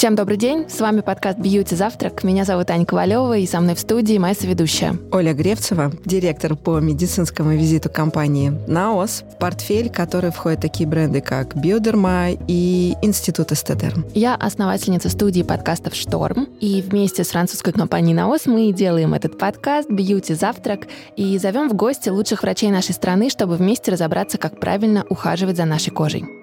Всем добрый день, с вами подкаст «Бьюти Завтрак». Меня зовут Аня Ковалева, и со мной в студии моя соведущая. Оля Гревцева, директор по медицинскому визиту компании «Наос», в портфель который входят такие бренды, как «Биодерма» и «Институт Эстедерм». Я основательница студии подкастов «Шторм», и вместе с французской компанией «Наос» мы делаем этот подкаст «Бьюти Завтрак» и зовем в гости лучших врачей нашей страны, чтобы вместе разобраться, как правильно ухаживать за нашей кожей.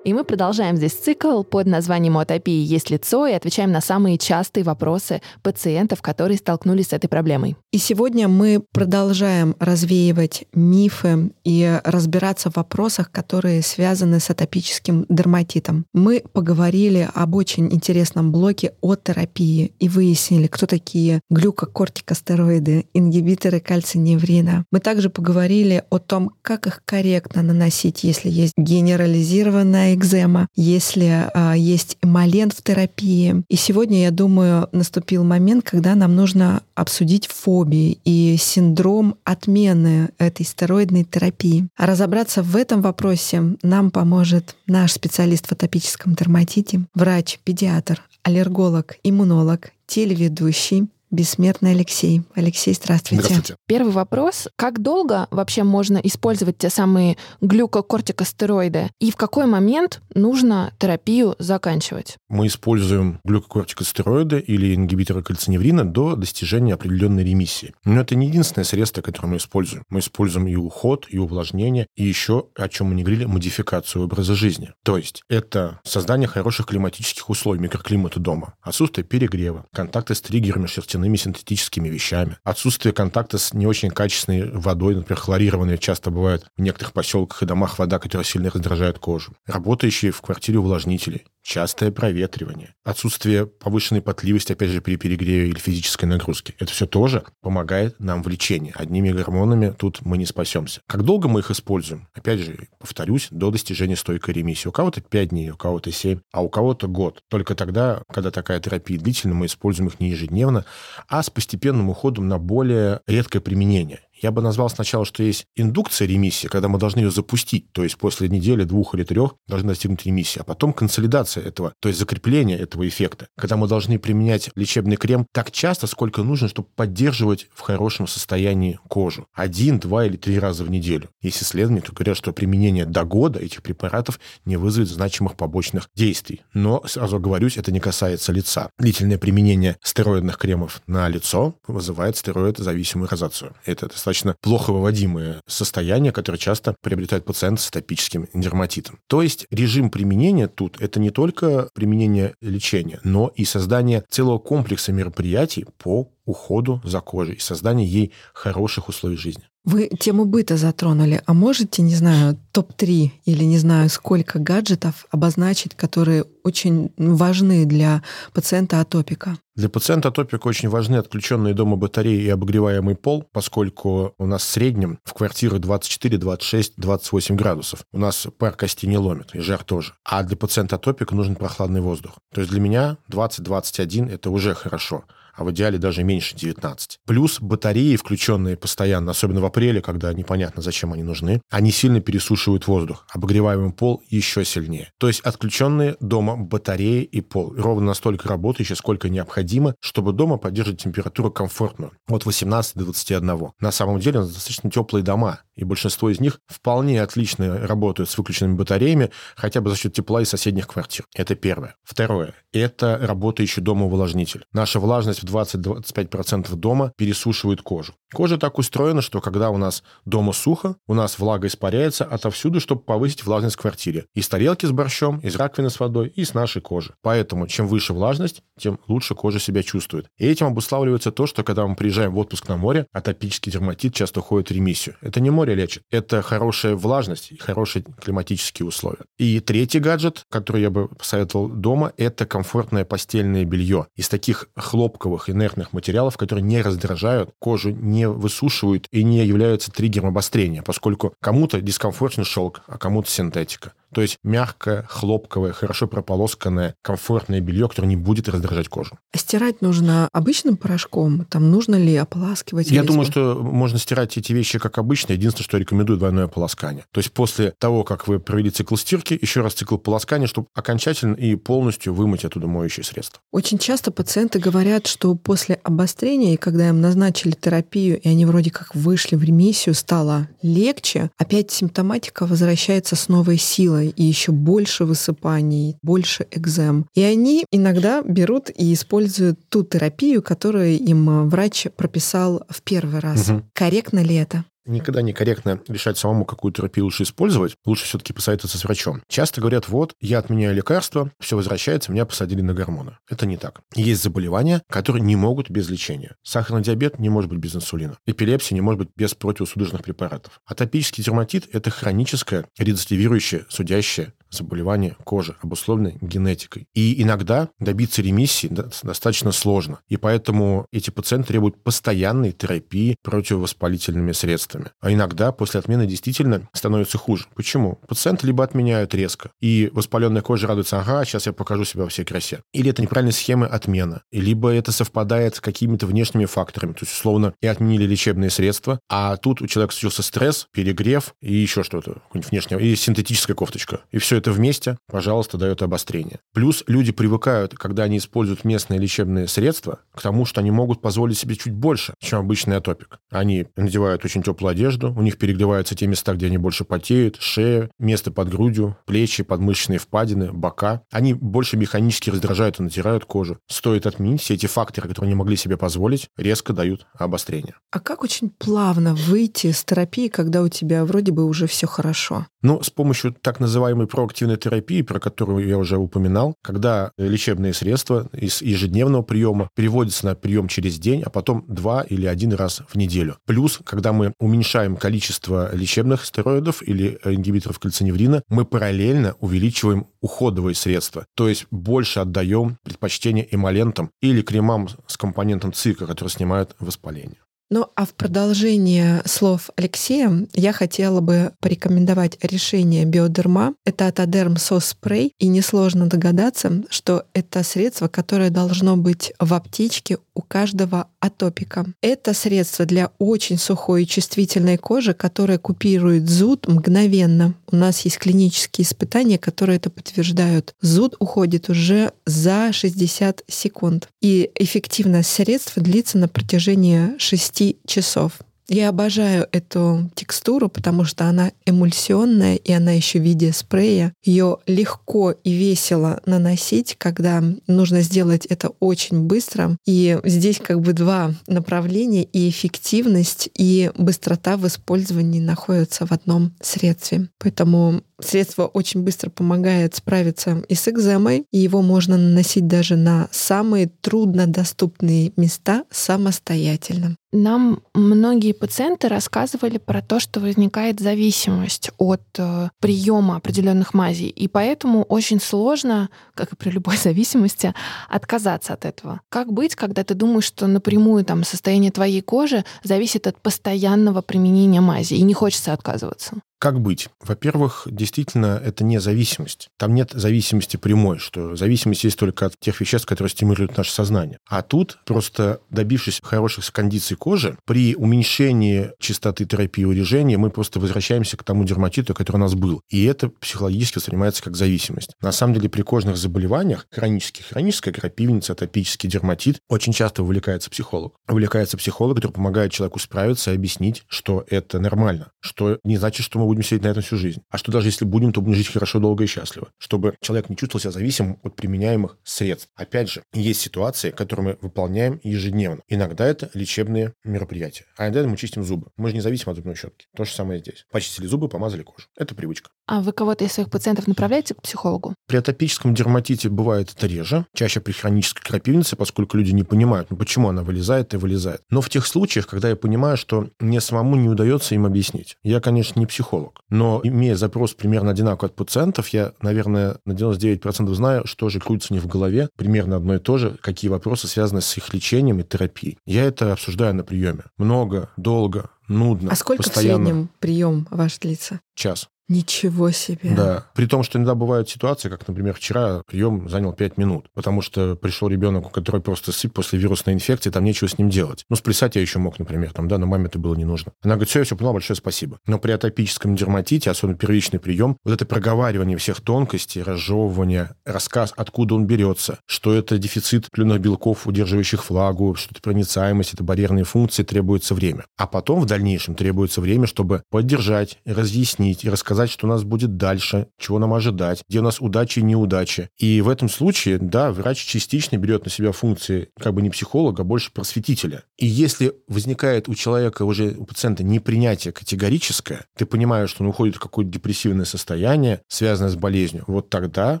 И мы продолжаем здесь цикл под названием «У атопии есть лицо» и отвечаем на самые частые вопросы пациентов, которые столкнулись с этой проблемой. И сегодня мы продолжаем развеивать мифы и разбираться в вопросах, которые связаны с атопическим дерматитом. Мы поговорили об очень интересном блоке о терапии и выяснили, кто такие глюкокортикостероиды, ингибиторы кальциневрина. Мы также поговорили о том, как их корректно наносить, если есть генерализированная экзема, если а, есть эмолент в терапии. И сегодня, я думаю, наступил момент, когда нам нужно обсудить фобии и синдром отмены этой стероидной терапии. А разобраться в этом вопросе нам поможет наш специалист в атопическом дерматите, врач, педиатр, аллерголог, иммунолог, телеведущий, Бессмертный Алексей. Алексей, здравствуйте. Здравствуйте. Первый вопрос. Как долго вообще можно использовать те самые глюкокортикостероиды? И в какой момент нужно терапию заканчивать? Мы используем глюкокортикостероиды или ингибиторы кальциневрина до достижения определенной ремиссии. Но это не единственное средство, которое мы используем. Мы используем и уход, и увлажнение, и еще, о чем мы не говорили, модификацию образа жизни. То есть это создание хороших климатических условий, микроклимата дома, отсутствие перегрева, контакты с триггерами шерстяных нефтяными синтетическими вещами, отсутствие контакта с не очень качественной водой, например, хлорированной часто бывает в некоторых поселках и домах вода, которая сильно раздражает кожу, работающие в квартире увлажнители, частое проветривание, отсутствие повышенной потливости, опять же, при перегреве или физической нагрузке. Это все тоже помогает нам в лечении. Одними гормонами тут мы не спасемся. Как долго мы их используем? Опять же, повторюсь, до достижения стойкой ремиссии. У кого-то 5 дней, у кого-то 7, а у кого-то год. Только тогда, когда такая терапия длительная, мы используем их не ежедневно, а с постепенным уходом на более редкое применение. Я бы назвал сначала, что есть индукция ремиссии, когда мы должны ее запустить, то есть после недели, двух или трех должны достигнуть ремиссии, а потом консолидация этого, то есть закрепление этого эффекта, когда мы должны применять лечебный крем так часто, сколько нужно, чтобы поддерживать в хорошем состоянии кожу. Один, два или три раза в неделю. Есть исследования, которые говорят, что применение до года этих препаратов не вызовет значимых побочных действий. Но, сразу говорюсь, это не касается лица. Длительное применение стероидных кремов на лицо вызывает стероидозависимую розацию. Это достаточно достаточно плохо выводимые состояния, которые часто приобретают пациенты с атопическим дерматитом. То есть режим применения тут – это не только применение лечения, но и создание целого комплекса мероприятий по уходу за кожей и создание ей хороших условий жизни. Вы тему быта затронули, а можете, не знаю, топ-3 или не знаю, сколько гаджетов обозначить, которые очень важны для пациента атопика? Для пациента атопика очень важны отключенные дома батареи и обогреваемый пол, поскольку у нас в среднем в квартирах 24, 26, 28 градусов. У нас пар кости не ломит, и жар тоже. А для пациента атопика нужен прохладный воздух. То есть для меня 20-21 – это уже хорошо а в идеале даже меньше 19. Плюс батареи, включенные постоянно, особенно в апреле, когда непонятно, зачем они нужны, они сильно пересушивают воздух. Обогреваемый пол еще сильнее. То есть отключенные дома батареи и пол. Ровно настолько работающие, сколько необходимо, чтобы дома поддерживать температуру комфортную. От 18 до 21. На самом деле достаточно теплые дома, и большинство из них вполне отлично работают с выключенными батареями, хотя бы за счет тепла из соседних квартир. Это первое. Второе. Это работающий дома увлажнитель. Наша влажность в 20-25% дома пересушивает кожу. Кожа так устроена, что когда у нас дома сухо, у нас влага испаряется отовсюду, чтобы повысить влажность в квартире. Из тарелки с борщом, из раковины с водой и с нашей кожи. Поэтому чем выше влажность, тем лучше кожа себя чувствует. И этим обуславливается то, что когда мы приезжаем в отпуск на море, атопический дерматит часто уходит в ремиссию. Это не море лечит, это хорошая влажность и хорошие климатические условия. И третий гаджет, который я бы посоветовал дома, это комфортное постельное белье. Из таких хлопковых инертных материалов, которые не раздражают кожу, не высушивают и не являются триггером обострения, поскольку кому-то дискомфортен шелк, а кому-то синтетика. То есть мягкое, хлопковое, хорошо прополосканное, комфортное белье, которое не будет раздражать кожу. А стирать нужно обычным порошком? Там нужно ли ополаскивать? Я думаю, что можно стирать эти вещи как обычно. Единственное, что я рекомендую двойное полоскание. То есть после того, как вы провели цикл стирки, еще раз цикл полоскания, чтобы окончательно и полностью вымыть оттуда моющее средство. Очень часто пациенты говорят, что после обострения, и когда им назначили терапию, и они вроде как вышли в ремиссию, стало легче, опять симптоматика возвращается с новой силой, и еще больше высыпаний, больше экзем. И они иногда берут и используют ту терапию, которую им врач прописал в первый раз. Угу. Корректно ли это? Никогда некорректно решать самому, какую терапию лучше использовать. Лучше все-таки посоветоваться с врачом. Часто говорят, вот, я отменяю лекарства, все возвращается, меня посадили на гормоны. Это не так. Есть заболевания, которые не могут без лечения. Сахарный диабет не может быть без инсулина. Эпилепсия не может быть без противосудорожных препаратов. Атопический дерматит – это хроническое, рецидивирующее, судящее заболевание кожи, обусловленное генетикой. И иногда добиться ремиссии достаточно сложно. И поэтому эти пациенты требуют постоянной терапии противовоспалительными средствами. А иногда после отмены действительно становится хуже. Почему? Пациенты либо отменяют резко, и воспаленная кожа радуется, ага, сейчас я покажу себя во всей красе. Или это неправильная схема отмены. Либо это совпадает с какими-то внешними факторами. То есть, условно, и отменили лечебные средства, а тут у человека случился стресс, перегрев и еще что-то, внешнее, и синтетическая кофточка. И все это вместе, пожалуйста, дает обострение. Плюс люди привыкают, когда они используют местные лечебные средства, к тому, что они могут позволить себе чуть больше, чем обычный атопик. Они надевают очень теплую одежду, у них перегреваются те места, где они больше потеют, шея, место под грудью, плечи, подмышечные впадины, бока. Они больше механически раздражают и натирают кожу. Стоит отменить все эти факторы, которые они могли себе позволить, резко дают обострение. А как очень плавно выйти с терапии, когда у тебя вроде бы уже все хорошо? Ну, с помощью так называемой проактивной терапии, про которую я уже упоминал, когда лечебные средства из ежедневного приема переводятся на прием через день, а потом два или один раз в неделю. Плюс, когда мы уменьшаем количество лечебных стероидов или ингибиторов кальциневрина, мы параллельно увеличиваем уходовые средства, то есть больше отдаем предпочтение эмолентам или кремам с компонентом цикла, которые снимают воспаление. Ну а в продолжение слов Алексея я хотела бы порекомендовать решение биодерма. Это атодерм сос спрей. И несложно догадаться, что это средство, которое должно быть в аптечке у каждого атопика. Это средство для очень сухой и чувствительной кожи, которое купирует зуд мгновенно. У нас есть клинические испытания, которые это подтверждают. Зуд уходит уже за 60 секунд. И эффективность средства длится на протяжении 6 часов. Я обожаю эту текстуру, потому что она эмульсионная, и она еще в виде спрея. Ее легко и весело наносить, когда нужно сделать это очень быстро. И здесь как бы два направления, и эффективность, и быстрота в использовании находятся в одном средстве. Поэтому Средство очень быстро помогает справиться и с экземой, и его можно наносить даже на самые труднодоступные места самостоятельно. Нам многие пациенты рассказывали про то, что возникает зависимость от э, приема определенных мазей, и поэтому очень сложно, как и при любой зависимости, отказаться от этого. Как быть, когда ты думаешь, что напрямую там состояние твоей кожи зависит от постоянного применения мази, и не хочется отказываться? Как быть? Во-первых, действительно, это не зависимость. Там нет зависимости прямой, что зависимость есть только от тех веществ, которые стимулируют наше сознание. А тут, просто добившись хороших кондиций кожи, при уменьшении частоты терапии урежения мы просто возвращаемся к тому дерматиту, который у нас был. И это психологически воспринимается как зависимость. На самом деле, при кожных заболеваниях, хронических, хроническая крапивница, атопический дерматит, очень часто увлекается психолог. Увлекается психолог, который помогает человеку справиться и объяснить, что это нормально, что не значит, что мы будем сидеть на этом всю жизнь. А что даже если будем, то будем жить хорошо, долго и счастливо. Чтобы человек не чувствовал себя зависимым от применяемых средств. Опять же, есть ситуации, которые мы выполняем ежедневно. Иногда это лечебные мероприятия. А иногда мы чистим зубы. Мы же не зависим от зубной щетки. То же самое здесь. Почистили зубы, помазали кожу. Это привычка. А вы кого-то из своих пациентов направляете к психологу? При атопическом дерматите бывает это реже, чаще при хронической крапивнице, поскольку люди не понимают, ну почему она вылезает и вылезает. Но в тех случаях, когда я понимаю, что мне самому не удается им объяснить. Я, конечно, не психолог, но имея запрос примерно одинаковый от пациентов, я, наверное, на 99% знаю, что же крутится них в голове, примерно одно и то же, какие вопросы связаны с их лечением и терапией. Я это обсуждаю на приеме. Много, долго, нудно. А сколько постоянно. в среднем прием ваш длится? Час. Ничего себе. Да. При том, что иногда бывают ситуации, как, например, вчера прием занял 5 минут, потому что пришел ребенок, у которого просто сыпь после вирусной инфекции, там нечего с ним делать. Ну, сплясать я еще мог, например, там, да, но маме это было не нужно. Она говорит, все, я все поняла, большое спасибо. Но при атопическом дерматите, особенно первичный прием, вот это проговаривание всех тонкостей, разжевывание, рассказ, откуда он берется, что это дефицит пленных белков, удерживающих влагу, что это проницаемость, это барьерные функции, требуется время. А потом в дальнейшем требуется время, чтобы поддержать, разъяснить и рассказать, что у нас будет дальше, чего нам ожидать, где у нас удачи и неудачи. И в этом случае, да, врач частично берет на себя функции как бы не психолога, а больше просветителя. И если возникает у человека уже, у пациента непринятие категорическое, ты понимаешь, что он уходит в какое-то депрессивное состояние, связанное с болезнью, вот тогда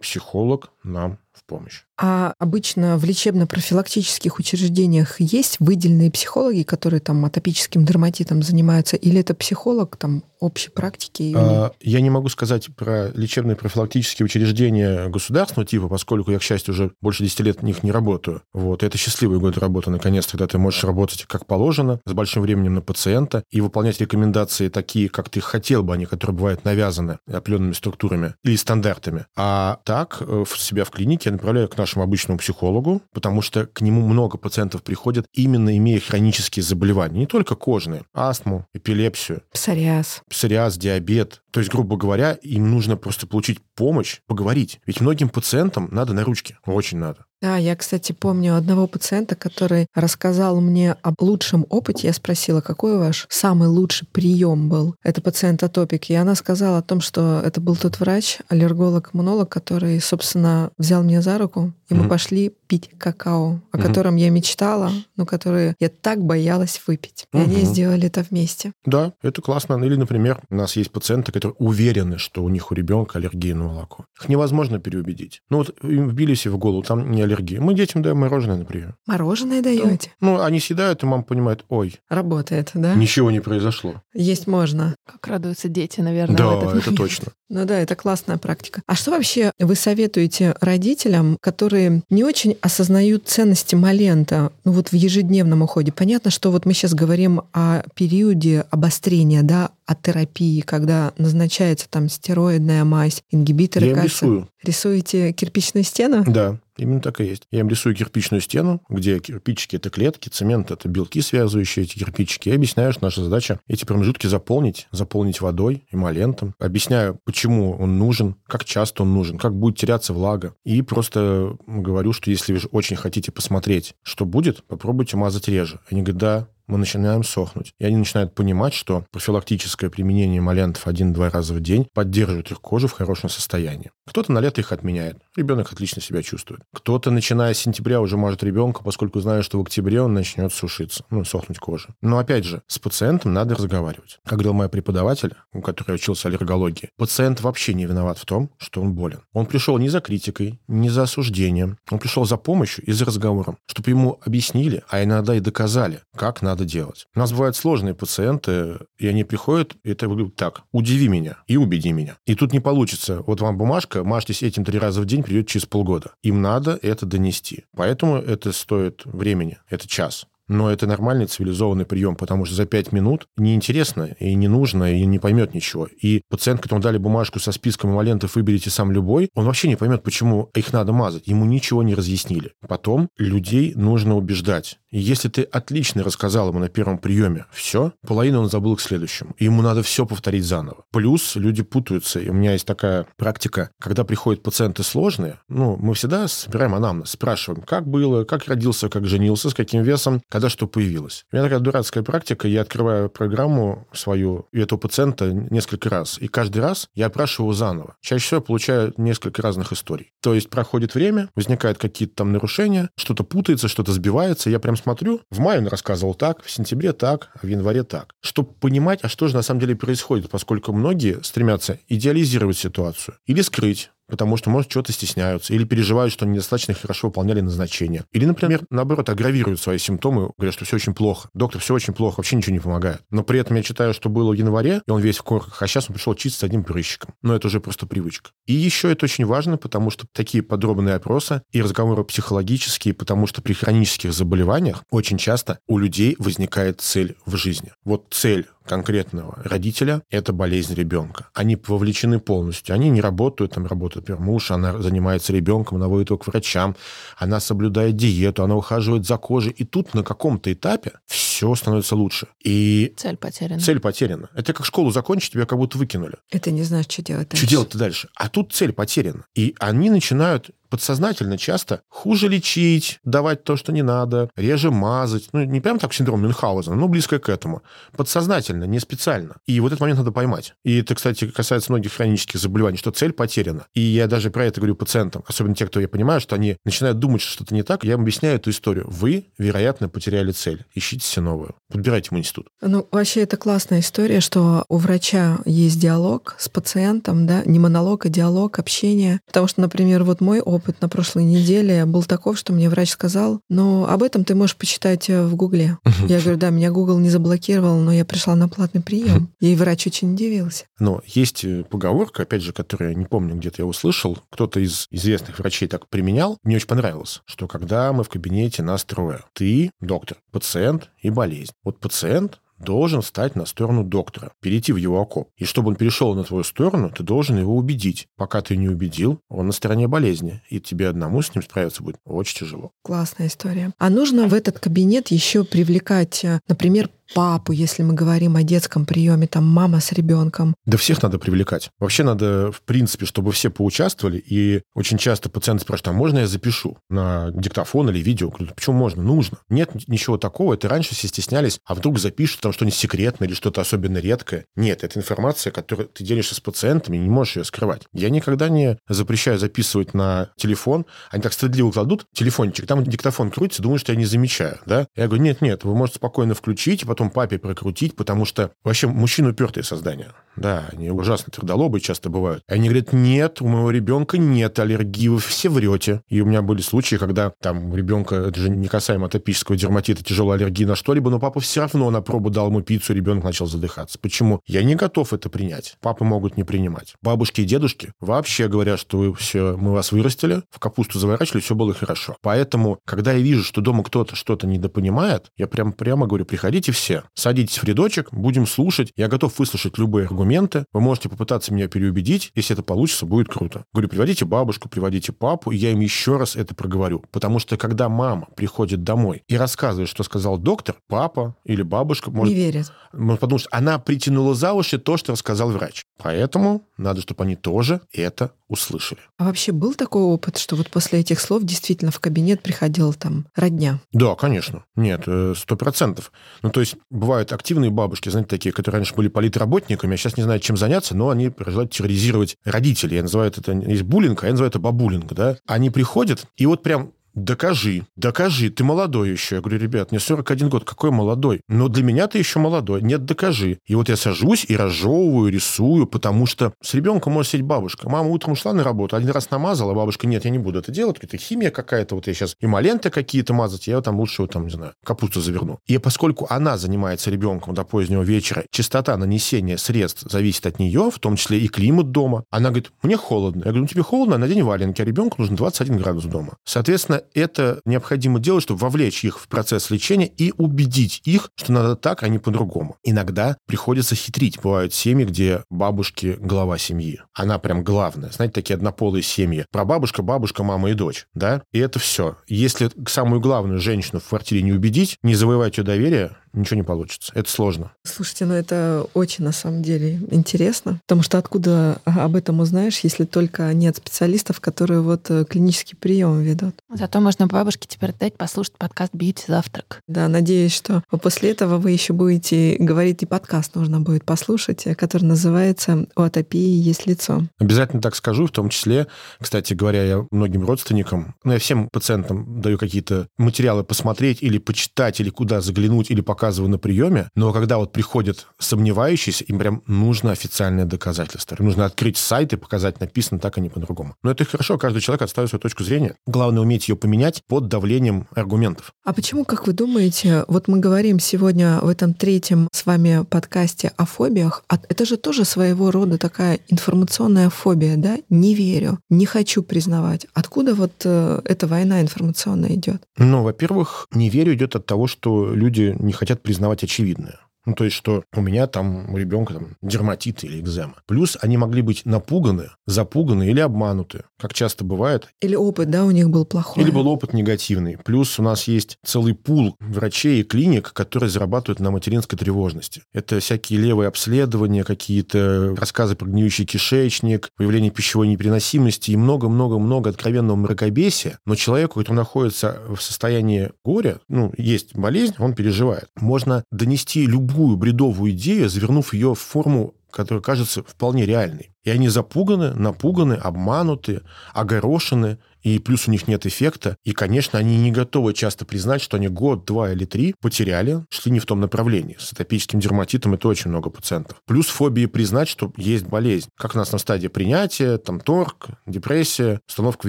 психолог нам в помощь. А обычно в лечебно-профилактических учреждениях есть выделенные психологи, которые там атопическим дерматитом занимаются, или это психолог там общей практики? А, я не могу сказать про лечебные профилактические учреждения государственного типа, поскольку я, к счастью, уже больше 10 лет в них не работаю. Вот. Это счастливый год работы, наконец, когда ты можешь работать как положено, с большим временем на пациента, и выполнять рекомендации такие, как ты хотел бы, они, которые бывают навязаны определенными структурами или стандартами. А так, э, в себя в клинике я направляю к нашим нашему обычному психологу, потому что к нему много пациентов приходят, именно имея хронические заболевания, не только кожные, астму, эпилепсию. Псориаз. Псориаз, диабет. То есть, грубо говоря, им нужно просто получить помощь, поговорить. Ведь многим пациентам надо на ручке, очень надо. Да, я, кстати, помню одного пациента, который рассказал мне об лучшем опыте. Я спросила, какой ваш самый лучший прием был? Это пациент атопик. И она сказала о том, что это был тот врач, аллерголог-иммунолог, который, собственно, взял меня за руку, и мы mm-hmm. пошли пить какао, о mm-hmm. котором я мечтала, но который я так боялась выпить. И mm-hmm. они сделали это вместе. Да, это классно. Или, например, у нас есть пациенты, которые уверены, что у них у ребенка аллергия на молоко. Их невозможно переубедить. Ну вот им вбили себе в голову, там не аллергия. Мы детям даем мороженое, например. Мороженое даете? Ну, ну, они съедают, и мама понимает, ой. Работает, да? Ничего не произошло. Есть можно. Как радуются дети, наверное. Да, это точно. Ну да, это классная практика. А что вообще вы советуете родителям, которые не очень осознают ценности малента ну, вот в ежедневном уходе? Понятно, что вот мы сейчас говорим о периоде обострения, да, о терапии, когда назначается там стероидная мазь, ингибиторы Я кальция. рисую. Рисуете кирпичную стену? Да. Именно так и есть. Я им рисую кирпичную стену, где кирпичики – это клетки, цемент – это белки, связывающие эти кирпичики. И объясняю, что наша задача эти промежутки заполнить, заполнить водой, эмолентом. Объясняю, почему он нужен, как часто он нужен, как будет теряться влага. И просто говорю, что если вы очень хотите посмотреть, что будет, попробуйте мазать реже. Они говорят, да, мы начинаем сохнуть. И они начинают понимать, что профилактическое применение эмолентов один-два раза в день поддерживает их кожу в хорошем состоянии. Кто-то на лето их отменяет. Ребенок отлично себя чувствует. Кто-то, начиная с сентября, уже мажет ребенка, поскольку знает, что в октябре он начнет сушиться, ну, сохнуть кожа. Но, опять же, с пациентом надо разговаривать. Как говорил мой преподаватель, у которого учился аллергологии, пациент вообще не виноват в том, что он болен. Он пришел не за критикой, не за осуждением. Он пришел за помощью и за разговором, чтобы ему объяснили, а иногда и доказали, как надо делать. У нас бывают сложные пациенты, и они приходят, и это выглядит так. Удиви меня и убеди меня. И тут не получится. Вот вам бумажка, мажьтесь этим три раза в день, придет через полгода. Им надо это донести. Поэтому это стоит времени. Это час но это нормальный цивилизованный прием, потому что за пять минут неинтересно и не нужно, и не поймет ничего. И пациент, которому дали бумажку со списком эмолентов «выберите сам любой», он вообще не поймет, почему их надо мазать. Ему ничего не разъяснили. Потом людей нужно убеждать. Если ты отлично рассказал ему на первом приеме все, половину он забыл к следующему. И ему надо все повторить заново. Плюс люди путаются. И у меня есть такая практика, когда приходят пациенты сложные, ну, мы всегда собираем анамнез, спрашиваем, как было, как родился, как женился, с каким весом, когда что появилось. У меня такая дурацкая практика, я открываю программу свою и этого пациента несколько раз. И каждый раз я опрашиваю заново. Чаще всего я получаю несколько разных историй. То есть проходит время, возникают какие-то там нарушения, что-то путается, что-то сбивается. Я прям смотрю, в мае он рассказывал так, в сентябре так, в январе так. Чтобы понимать, а что же на самом деле происходит, поскольку многие стремятся идеализировать ситуацию или скрыть потому что, может, что-то стесняются или переживают, что они недостаточно хорошо выполняли назначение. Или, например, наоборот, агравируют свои симптомы, говорят, что все очень плохо. Доктор, все очень плохо, вообще ничего не помогает. Но при этом я читаю, что было в январе, и он весь в корках, а сейчас он пришел чистить с одним прыщиком. Но это уже просто привычка. И еще это очень важно, потому что такие подробные опросы и разговоры психологические, потому что при хронических заболеваниях очень часто у людей возникает цель в жизни. Вот цель конкретного родителя – это болезнь ребенка. Они вовлечены полностью. Они не работают, там работает, например, муж, она занимается ребенком, она водит его к врачам, она соблюдает диету, она ухаживает за кожей. И тут на каком-то этапе все становится лучше. И цель потеряна. Цель потеряна. Это как школу закончить, тебя как будто выкинули. Это не знаешь, что делать дальше. Что делать дальше? А тут цель потеряна. И они начинают подсознательно часто хуже лечить, давать то, что не надо, реже мазать. Ну, не прям так синдром Мюнхгаузена, но близко к этому. Подсознательно, не специально. И вот этот момент надо поймать. И это, кстати, касается многих хронических заболеваний, что цель потеряна. И я даже про это говорю пациентам, особенно те, кто я понимаю, что они начинают думать, что что-то не так, я им объясняю эту историю. Вы, вероятно, потеряли цель. Ищите себе новую. Подбирайте ему институт. Ну, вообще, это классная история, что у врача есть диалог с пациентом, да, не монолог, а диалог, общение. Потому что, например, вот мой опыт на прошлой неделе был таков, что мне врач сказал, но об этом ты можешь почитать э, в Гугле. Я говорю, да, меня Google не заблокировал, но я пришла на платный прием. И врач очень удивился. Но есть э, поговорка, опять же, которую я не помню, где-то я услышал, кто-то из известных врачей так применял. Мне очень понравилось, что когда мы в кабинете нас трое, ты, доктор, пациент и болезнь. Вот пациент должен встать на сторону доктора, перейти в его окоп. И чтобы он перешел на твою сторону, ты должен его убедить. Пока ты не убедил, он на стороне болезни, и тебе одному с ним справиться будет очень тяжело. Классная история. А нужно в этот кабинет еще привлекать, э, например, папу, если мы говорим о детском приеме, там мама с ребенком. Да всех надо привлекать. Вообще надо, в принципе, чтобы все поучаствовали. И очень часто пациенты спрашивают, а можно я запишу на диктофон или видео? Говорю, почему можно? Нужно. Нет ничего такого. Это раньше все стеснялись, а вдруг запишут там что-нибудь секретное или что-то особенно редкое. Нет, это информация, которую ты делишься с пациентами, не можешь ее скрывать. Я никогда не запрещаю записывать на телефон. Они так стыдливо кладут телефончик, там диктофон крутится, думают, что я не замечаю. Да? Я говорю, нет, нет, вы можете спокойно включить, и потом потом папе прокрутить, потому что вообще мужчины упертые создания. Да, они ужасно твердолобые часто бывают. Они говорят, нет, у моего ребенка нет аллергии, вы все врете. И у меня были случаи, когда там у ребенка, это же не касаемо атопического дерматита, тяжелая аллергия на что-либо, но папа все равно на пробу дал ему пиццу, ребенок начал задыхаться. Почему? Я не готов это принять. Папы могут не принимать. Бабушки и дедушки вообще говорят, что вы все, мы вас вырастили, в капусту заворачивали, все было хорошо. Поэтому, когда я вижу, что дома кто-то что-то недопонимает, я прям прямо говорю, приходите все, все. Садитесь в рядочек, будем слушать. Я готов выслушать любые аргументы. Вы можете попытаться меня переубедить. Если это получится, будет круто. Говорю, приводите бабушку, приводите папу, и я им еще раз это проговорю. Потому что когда мама приходит домой и рассказывает, что сказал доктор, папа или бабушка может... Не верит. Может подумать, что она притянула за уши то, что рассказал врач. Поэтому надо, чтобы они тоже это услышали. А вообще был такой опыт, что вот после этих слов действительно в кабинет приходила там родня? Да, конечно. Нет, э, сто процентов. Ну, то есть бывают активные бабушки, знаете, такие, которые раньше были политработниками, а сейчас не знают, чем заняться, но они продолжают терроризировать родителей. Я называю это, есть буллинг, а я называю это бабулинг, да. Они приходят, и вот прям докажи, докажи, ты молодой еще. Я говорю, ребят, мне 41 год, какой молодой? Но для меня ты еще молодой. Нет, докажи. И вот я сажусь и разжевываю, рисую, потому что с ребенком может сидеть бабушка. Мама утром ушла на работу, один раз намазала, бабушка, нет, я не буду это делать, это химия какая-то, вот я сейчас эмоленты какие-то мазать, я там лучше, вот, там, не знаю, капусту заверну. И поскольку она занимается ребенком до позднего вечера, частота нанесения средств зависит от нее, в том числе и климат дома. Она говорит, мне холодно. Я говорю, ну тебе холодно, надень валенки, а ребенку нужно 21 градус дома. Соответственно, это необходимо делать, чтобы вовлечь их в процесс лечения и убедить их, что надо так, а не по-другому. Иногда приходится хитрить. Бывают семьи, где бабушки глава семьи. Она прям главная. Знаете, такие однополые семьи. Про бабушка, бабушка, мама и дочь. Да? И это все. Если самую главную женщину в квартире не убедить, не завоевать ее доверие, ничего не получится. Это сложно. Слушайте, ну это очень на самом деле интересно, потому что откуда об этом узнаешь, если только нет специалистов, которые вот э, клинический прием ведут. Зато можно бабушке теперь дать послушать подкаст «Бьюти завтрак». Да, надеюсь, что после этого вы еще будете говорить, и подкаст нужно будет послушать, э, который называется «У атопии есть лицо». Обязательно так скажу, в том числе, кстати говоря, я многим родственникам, ну, я всем пациентам даю какие-то материалы посмотреть или почитать, или куда заглянуть, или пока показываю на приеме, но когда вот приходят сомневающиеся, им прям нужно официальное доказательство. Им нужно открыть сайт и показать, написано так, а не по-другому. Но это хорошо, каждый человек отставит свою точку зрения. Главное уметь ее поменять под давлением аргументов. А почему, как вы думаете, вот мы говорим сегодня в этом третьем с вами подкасте о фобиях, а это же тоже своего рода такая информационная фобия, да? Не верю, не хочу признавать. Откуда вот э, эта война информационная идет? Ну, во-первых, не верю идет от того, что люди не хотят хотят признавать очевидное. Ну, то есть, что у меня там у ребенка там дерматит или экзема. Плюс они могли быть напуганы, запуганы или обмануты, как часто бывает. Или опыт, да, у них был плохой. Или был опыт негативный. Плюс у нас есть целый пул врачей и клиник, которые зарабатывают на материнской тревожности. Это всякие левые обследования, какие-то рассказы про гниющий кишечник, появление пищевой непереносимости и много-много-много откровенного мракобесия. Но человеку, который находится в состоянии горя, ну, есть болезнь, он переживает. Можно донести любую любую бредовую идею, завернув ее в форму которая кажется вполне реальной. И они запуганы, напуганы, обмануты, огорошены, и плюс у них нет эффекта. И, конечно, они не готовы часто признать, что они год, два или три потеряли, шли не в том направлении. С атопическим дерматитом это очень много пациентов. Плюс фобии признать, что есть болезнь. Как у нас на стадии принятия, там торг, депрессия, установка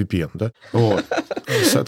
VPN, да? Вот.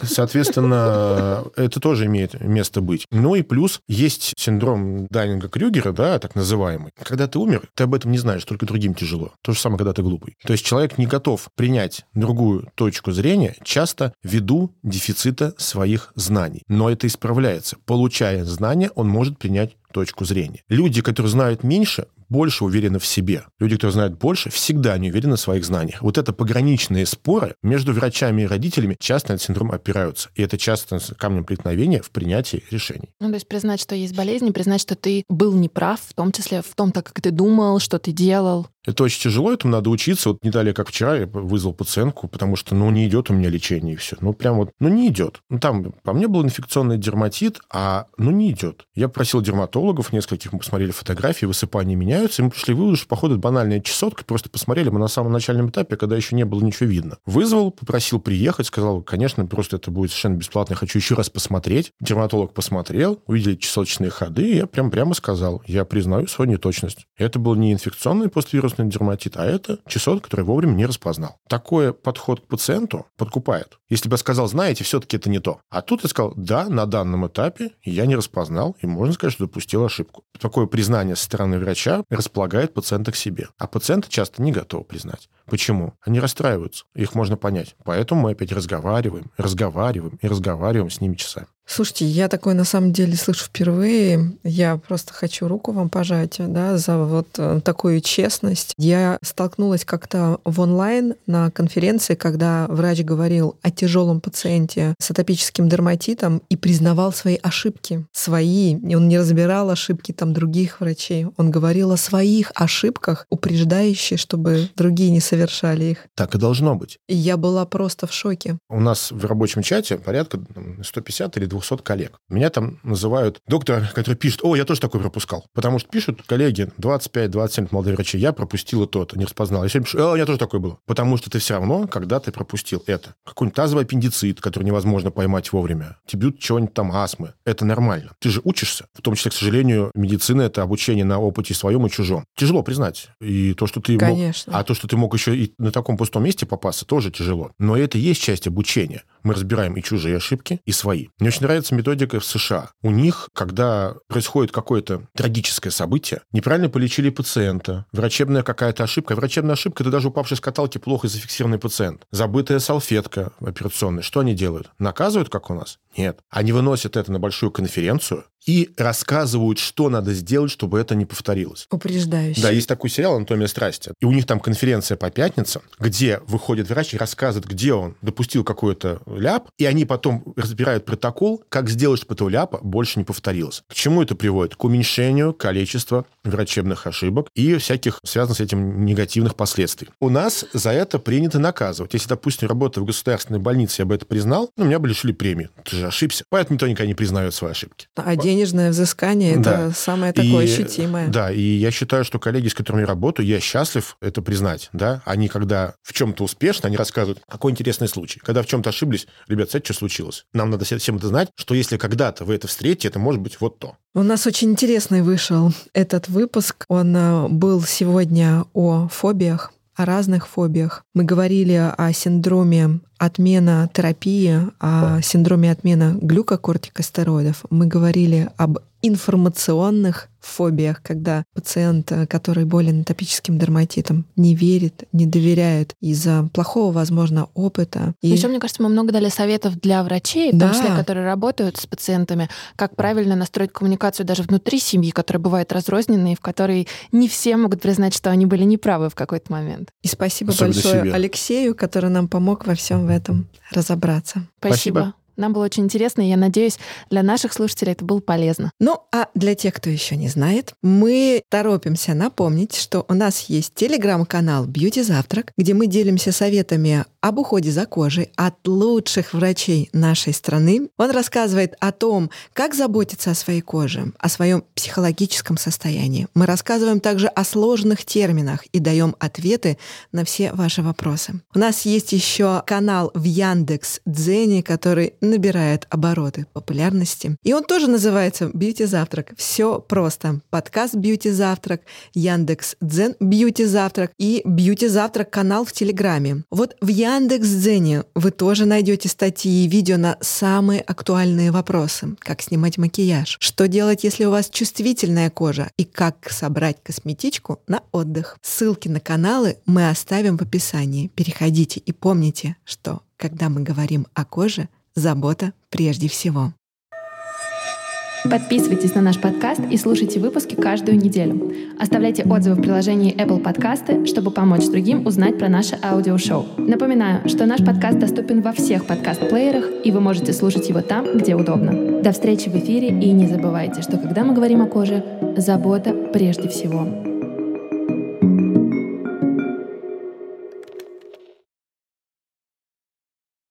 Соответственно, это тоже имеет место быть. Ну и плюс есть синдром Дайнинга-Крюгера, да, так называемый. Когда ты умер, ты об этом не знаешь, только другим тяжело. То же самое, когда ты глупый. То есть человек не готов принять другую точку зрения, часто ввиду дефицита своих знаний. Но это исправляется. Получая знания, он может принять точку зрения. Люди, которые знают меньше, больше уверены в себе. Люди, которые знают больше, всегда не уверены в своих знаниях. Вот это пограничные споры между врачами и родителями часто на этот синдром опираются. И это часто камнем преткновения в принятии решений. Ну, то есть признать, что есть болезнь, признать, что ты был неправ, в том числе в том, так как ты думал, что ты делал. Это очень тяжело, этому надо учиться. Вот не далее, как вчера, я вызвал пациентку, потому что, ну, не идет у меня лечение и все. Ну, прям вот, ну, не идет. Ну, там по мне был инфекционный дерматит, а, ну, не идет. Я просил дерматологов, нескольких мы посмотрели фотографии, высыпания меняются, и мы пришли в вывод, что, походу, банальная чесотка, просто посмотрели мы на самом начальном этапе, когда еще не было ничего видно. Вызвал, попросил приехать, сказал, конечно, просто это будет совершенно бесплатно, я хочу еще раз посмотреть. Дерматолог посмотрел, увидели чесоточные ходы, и я прям прямо сказал, я признаю свою неточность. Это был не инфекционный поствирусный вирусный дерматит, а это чесот, который вовремя не распознал. Такой подход к пациенту подкупает. Если бы я сказал, знаете, все-таки это не то. А тут я сказал, да, на данном этапе я не распознал, и можно сказать, что допустил ошибку. Такое признание со стороны врача располагает пациента к себе. А пациенты часто не готовы признать. Почему? Они расстраиваются. Их можно понять. Поэтому мы опять разговариваем, разговариваем и разговариваем с ними часами. Слушайте, я такое на самом деле слышу впервые. Я просто хочу руку вам пожать да, за вот э, такую честность. Я столкнулась как-то в онлайн на конференции, когда врач говорил о тяжелом пациенте с атопическим дерматитом и признавал свои ошибки. Свои. Он не разбирал ошибки там других врачей. Он говорил о своих ошибках, упреждающие, чтобы другие не совершали их. Так и должно быть. И я была просто в шоке. У нас в рабочем чате порядка 150 или 200 коллег. Меня там называют доктор, который пишет, о, я тоже такой пропускал. Потому что пишут коллеги, 25-27 молодые врачи, я пропустил то-то, не распознал. Я сегодня пишу, о, у меня тоже такое было. Потому что ты все равно, когда ты пропустил это. Какой-нибудь тазовый аппендицит, который невозможно поймать вовремя. Тебе чего-нибудь там астмы. Это нормально. Ты же учишься. В том числе, к сожалению, медицина — это обучение на опыте своем и чужом. Тяжело признать. И то, что ты Конечно. Мог... А то, что ты мог еще и на таком пустом месте попасться, тоже тяжело. Но это и есть часть обучения. Мы разбираем и чужие ошибки, и свои. Мне очень нравится методика в США. У них, когда происходит какое-то трагическое событие, неправильно полечили пациента, врачебная какая-то ошибка. Врачебная ошибка – это даже упавший с каталки плохо зафиксированный пациент. Забытая салфетка операционная. Что они делают? Наказывают, как у нас? Нет. Они выносят это на большую конференцию и рассказывают, что надо сделать, чтобы это не повторилось. Упреждающе. Да, есть такой сериал «Анатомия страсти». И у них там конференция по пятницам, где выходит врач и рассказывает, где он допустил какой-то ляп, и они потом разбирают протокол, как сделать, чтобы этого ляпа больше не повторилось. К чему это приводит? К уменьшению количества врачебных ошибок и всяких связанных с этим негативных последствий. У нас за это принято наказывать. Если, допустим, работая в государственной больнице, я бы это признал, ну, меня бы лишили премии. Ты же ошибся. Поэтому никто никогда не признает свои ошибки. А денежное взыскание да. это самое такое и, ощутимое. Да, и я считаю, что коллеги, с которыми я работаю, я счастлив это признать. Да? Они, когда в чем-то успешны, они рассказывают, какой интересный случай. Когда в чем-то ошиблись, ребят, знаете, что случилось? Нам надо всем это знать, что если когда-то вы это встретите, это может быть вот то. У нас очень интересный вышел этот выпуск. Он э, был сегодня о фобиях о разных фобиях. Мы говорили о синдроме отмена терапии, о синдроме отмена глюкокортикостероидов. Мы говорили об информационных фобиях, когда пациент, э, который болен атопическим дерматитом, не верит, не доверяет из-за плохого, возможно, опыта. И... Еще, мне кажется, мы много дали советов для врачей, в том числе, которые работают с пациентами, как правильно настроить коммуникацию даже внутри семьи, которая бывает разрозненной, в которой не все могут признать, что они были неправы в какой-то момент. И спасибо Особенно большое себе. Алексею, который нам помог во всем в этом разобраться. Спасибо. спасибо. Нам было очень интересно, и я надеюсь, для наших слушателей это было полезно. Ну, а для тех, кто еще не знает, мы торопимся напомнить, что у нас есть телеграм-канал Beauty Завтрак, где мы делимся советами об уходе за кожей от лучших врачей нашей страны. Он рассказывает о том, как заботиться о своей коже, о своем психологическом состоянии. Мы рассказываем также о сложных терминах и даем ответы на все ваши вопросы. У нас есть еще канал в Яндекс Дзене, который набирает обороты популярности. И он тоже называется «Бьюти Завтрак». Все просто. Подкаст «Бьюти Завтрак», Яндекс Дзен «Бьюти Завтрак» и «Бьюти Завтрак» канал в Телеграме. Вот в Яндекс Дзене вы тоже найдете статьи и видео на самые актуальные вопросы. Как снимать макияж, что делать, если у вас чувствительная кожа и как собрать косметичку на отдых. Ссылки на каналы мы оставим в описании. Переходите и помните, что когда мы говорим о коже, Забота прежде всего. Подписывайтесь на наш подкаст и слушайте выпуски каждую неделю. Оставляйте отзывы в приложении Apple Podcasts, чтобы помочь другим узнать про наше аудиошоу. Напоминаю, что наш подкаст доступен во всех подкаст-плеерах, и вы можете слушать его там, где удобно. До встречи в эфире, и не забывайте, что когда мы говорим о коже, забота прежде всего.